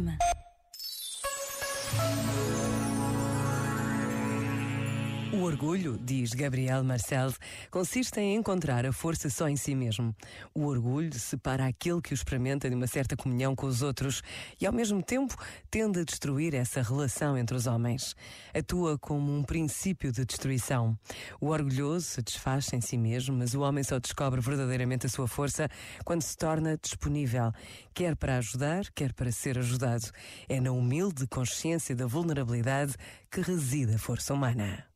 Marittima. O orgulho, diz Gabriel Marcel, consiste em encontrar a força só em si mesmo. O orgulho separa aquele que o experimenta de uma certa comunhão com os outros e, ao mesmo tempo, tende a destruir essa relação entre os homens. Atua como um princípio de destruição. O orgulhoso se desfaz em si mesmo, mas o homem só descobre verdadeiramente a sua força quando se torna disponível, quer para ajudar, quer para ser ajudado. É na humilde consciência da vulnerabilidade que reside a força humana.